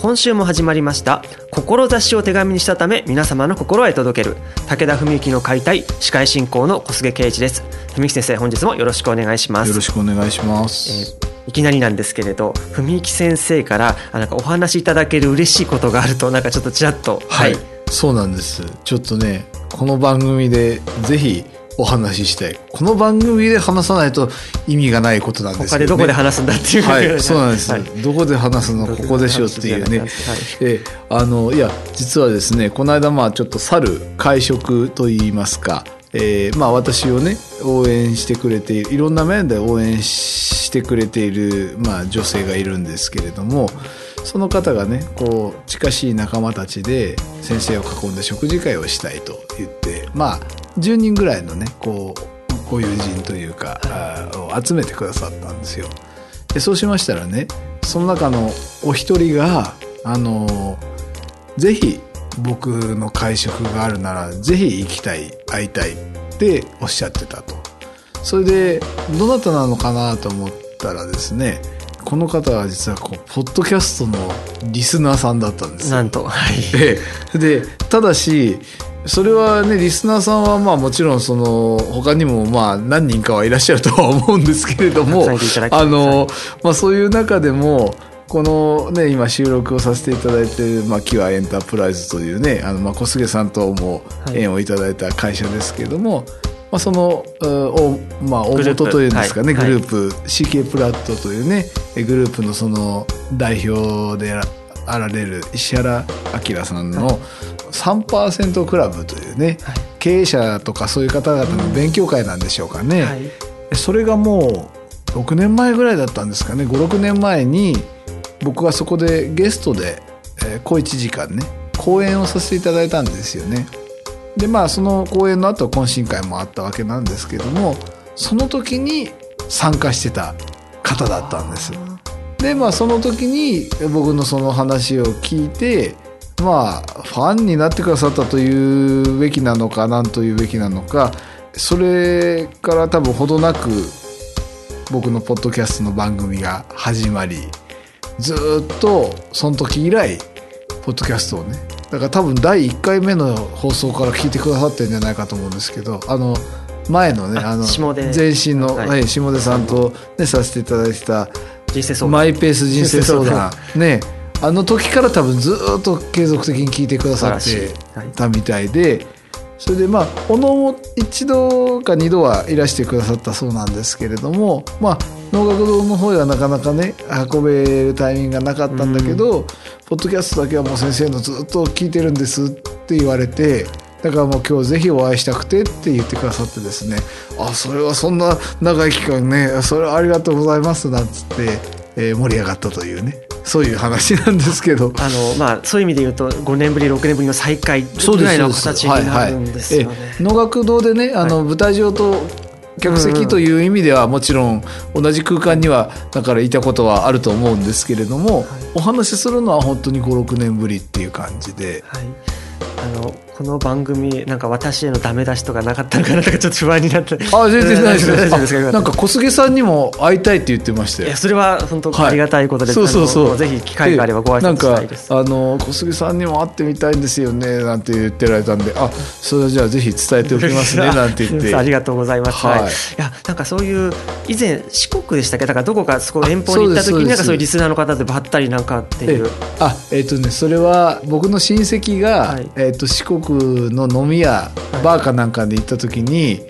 今週も始まりました。志を手紙にしたため皆様の心へ届ける。武田文幸の解体司会進行の小菅圭一です。文幸先生本日もよろしくお願いします。よろしくお願いします、えーいきなりなんですけれど文幸先生からあなんかお話しいただける嬉しいことがあるとなんかちょっとちらっと。はい、そうなんです。ちょっとねこの番組でぜひお話ししたいこの番組で話さないと意味がないことなんです他でどこで話すんだっていうはい、そうなんです、はい。どこで話すのここでしょっていうね、はい。えあのいや実はですねこの間まあちょっと去る会食といいますか、えーまあ私をね応援してくれているいろんな面で応援してくれている、まあ、女性がいるんですけれどもその方がねこう近しい仲間たちで先生を囲んで食事会をしたいと言ってまあ10人ぐらいのねこうご友人というか、集めてくださったんですよ。でそうしましたらねその中のお一人があのぜひ僕の会食があるならぜひ行きたい会いたいっておっしゃってたとそれでどなたなのかなと思ったらですねこの方は実はこうポッドキャストのリスナーさんだったんですよ。なんと。はい。ええ。でただしそれはねリスナーさんはまあもちろんその他にもまあ何人かはいらっしゃるとは思うんですけれども あの、まあ、そういう中でもこのね今収録をさせていただいている、まあ、キュアエンタープライズというねあの、まあ、小菅さんともはい。縁をいただいた会社ですけれども、まあ、その、まあ、大元というんですかね、はい。グループ。CK プラットというねえグループのその代表であられる石原明さんの3%クラブというね、はい。経営者とかそういう方々の勉強会なんでしょうかね、はい。それがもう6年前ぐらいだったんですかね。56年前に僕がそこでゲストで、えー小1時間ね講演をさせていただいたんですよね。でまあその講演の後懇親会もあったわけなんですけどもその時に参加してた方だったんです。でまあその時に僕のその話を聞いてまあファンになってくださったというべきなのか何というべきなのかそれから多分ほどなく僕のポッドキャストの番組が始まりずっとその時以来ポッドキャストをねだから多分第1回目の放送から聞いてくださってるんじゃないかと思うんですけどあの前のねああの前身の、はい。はい下出さんと、ね、させていただいてた人生相談。マイペース人生相談。ねあの時から多分ずっと継続的に聞いてくださってたみたいでそれでまあおのも一度か二度はいらしてくださったそうなんですけれどもまあ能楽堂の方ではなかなかね運べるタイミングがなかったんだけど、ポッドキャストだけはもう先生のずっと聞いてるんですって言われてだからもう今日ぜひお会いしたくてって言ってくださってですねあそれはそんな長い期間ねそれはありがとうございますなんつって、えー盛り上がったというねそういう話なんですけど。あのまあそういう意味で言うと5年ぶり6年ぶりの再会ぐらいの形になるんですよね。え能楽堂でねあの、舞台上と客席という意味ではもちろん同じ空間にはだからいたことはあると思うんですけれども、お話しするのは本当に56年ぶりっていう感じで。はい、あのこの番組なんか私へのダメ出しとかなかったのかなとかちょっと不安になって。あ全然大丈夫です。かあなんか小菅さんにも会いたいって言ってましたよいやそれは本当はい。ありがたいことで、そうそうそう。あのぜひ機会があればご挨拶したいです。かあの小杉さんにも会ってみたいんですよねなんて言ってられたんで。あそれはじゃあぜひ伝えておきますね なんて言って。ありがとうございます。はい。はい。い、やなんかそういう以前四国でしたっけ？だからどこかそこ遠方に行った時そうですそうです。になんかそういうリスナーの方でばったりなんかっていう。え。あえっ、とねそれは僕の親戚が、はい。えっと四国の飲み屋、バーかなんかで行った時に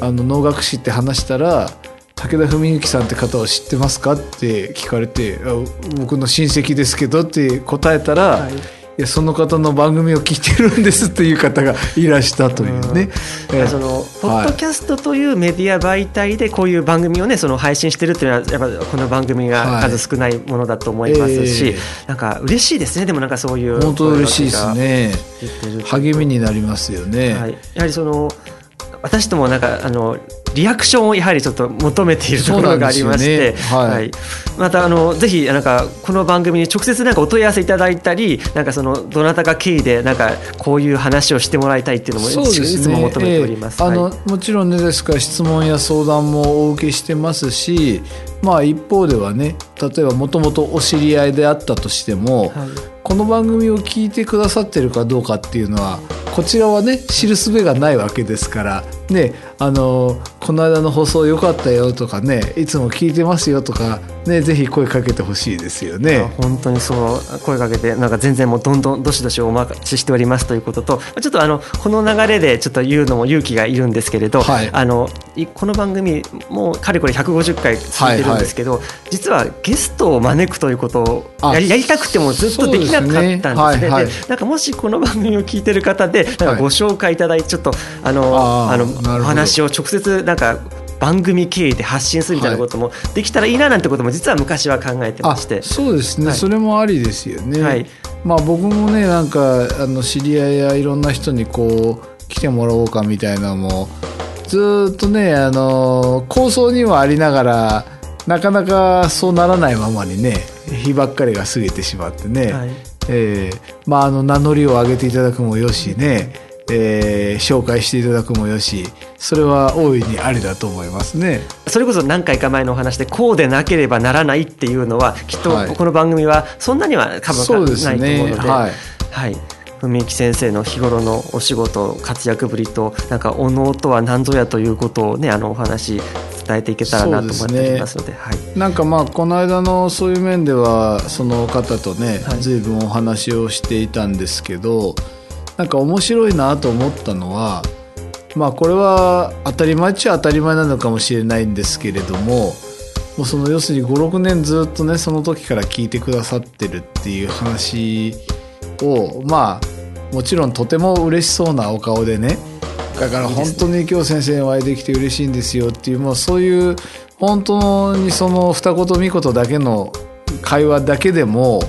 あの能楽師って話したら「武田文幸さんって方を知ってますか?」って聞かれてあ「僕の親戚ですけど」って答えたら、はいいやその方の番組を聞いてるんですという方がいらしたというね。うん、そのポッドキャストというメディア媒体でこういう番組をねその配信してるっていうのはやっぱこの番組が数少ないものだと思いますし、はいえー、なんか嬉しいですね。でもなんかそういう本当嬉しいですね。励みになりますよね。はい、やはりその私ともなんかあのリアクションをやはりちょっと求めているところがありまして、ね。はい、はい、またあのぜひなんかこの番組に直接なんかお問い合わせいただいたりなんかそのどなたか経緯でなんかこういう話をしてもらいたいっていうのもいつも求めております。えー、あのもちろんねですから質問や相談もお受けしてますし、まあ一方ではね例えばもともとお知り合いであったとしても、はい、この番組を聞いてくださってるかどうかっていうのはこちらはね知るすべがないわけですからねあのこの間の放送良かったよとかねいつも聞いてますよとかねぜひ声かけてほしいですよね。本当にそう声かけてなんか全然もうどんどんどしどしお待ちしておりますということとちょっとあのこの流れでちょっと言うのも勇気がいるんですけれど、はい、あのこの番組もうかれこれ150回続いてるんですけど、はい。はい、実はゲストを招くということをやりやりたくてもずっとできなかったんですね。で、ね。はいはい、なんかもしこの番組を聞いてる方でなんかご紹介いただいてちょっとあのあのお話話を直接なんか番組経由で発信するみたいなこともできたらいいななんてことも実は昔は考えてまして、そうですね、はい、それもありですよね、はい、まあ僕もねなんかあの知り合いやいろんな人にこう来てもらおうかみたいなのもずっとねあの構想にはありながらなかなかそうならないままにね日ばっかりが過ぎてしまってね、はい、えー、まああの名乗りを上げていただくもよしね、えー、紹介していただくもよしそれは大いにありだと思いますね。それこそ何回か前のお話でこうでなければならないっていうのはきっとこの番組はそんなには多分ないと思うので。はい、はい。文幸先生の日頃のお仕事活躍ぶりとなんかお能とは何ぞやということをねあのお話伝えていけたらなと思っておりますので、ね、はい、なんかまあこの間のそういう面ではその方とね、はい、随分お話をしていたんですけどなんか面白いなと思ったのはまあこれは当たり前っちゃ当たり前なのかもしれないんですけれどももうその要するに56年ずっとねその時から聞いてくださってるっていう話をまあもちろんとても嬉しそうなお顔でねだから本当に今日先生にお会いできて嬉しいんですよっていうもうそういう本当にその二言三言だけの会話だけでも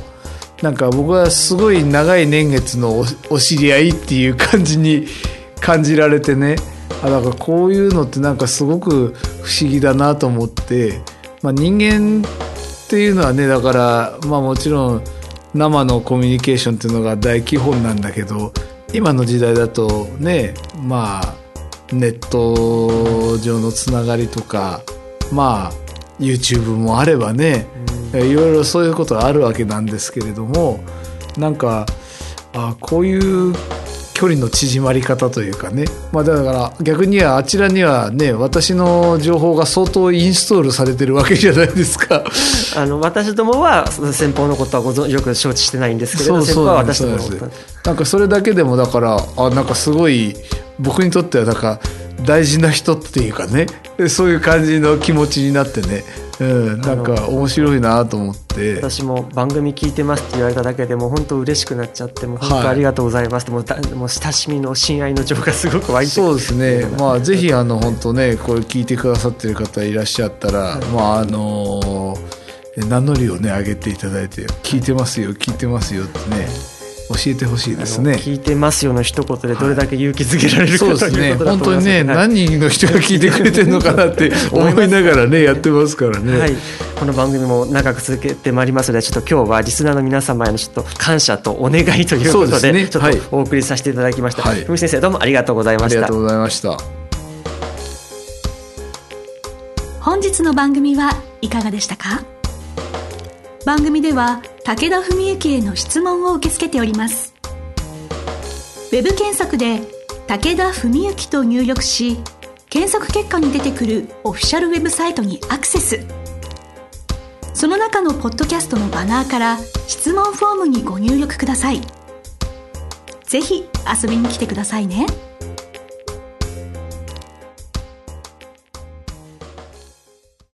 なんか僕はすごい長い年月の お知り合いっていう感じに感じられてね。あだからこういうのってなんかすごく不思議だなと思って、まあ、人間っていうのはねだからまあもちろん生のコミュニケーションっていうのが大基本なんだけど今の時代だとねまあネット上のつながりとかまあ YouTube もあればね、いろいろそういうことがあるわけなんですけれどもなんかあこういう距離の縮まり方というかね、まあ、だから逆にはあちらにはね私の情報が相当インストールされてるわけじゃないですか。あの私どもは先方のことはご存よく承知してないんですけれど先方は私どもなんかそれだけでもだからあなんかすごい僕にとってはなんか大事な人っていうかね。そういう感じの気持ちになってねうん、なんか面白いなと思って。私も番組聞いてますって言われただけでも本当嬉しくなっちゃってもう本当ありがとうございます。って、はい、もうもう親しみの親愛の情がすごく湧いてそうですね。まあぜひあの本当ねこれ聞いてくださってる方いらっしゃったら、はい、まああの名乗りをね上げていただいて聞いてますよ聞いてますよってね教えてほしいですね。聞いてますよの一言でどれだけ勇気づけられるか、はい、そうですね。本当にね何人の人が聞いてくれてるのかなって思いながらねやってますからね、はい、この番組も長く続けてまいりますのでちょっと今日はリスナーの皆様へのちょっと感謝とお願いということで、ね、ちょっとお送りさせていただきました、はい、先生どうもありがとうございました。ありがとうございました。本日の番組はいかがでしたか？番組では武田文幸への質問を受け付けております。ウェブ検索で「武田文幸」と入力し検索結果に出てくるオフィシャルウェブサイトにアクセス。その中のポッドキャストのバナーから質問フォームにご入力ください。ぜひ遊びに来てくださいね。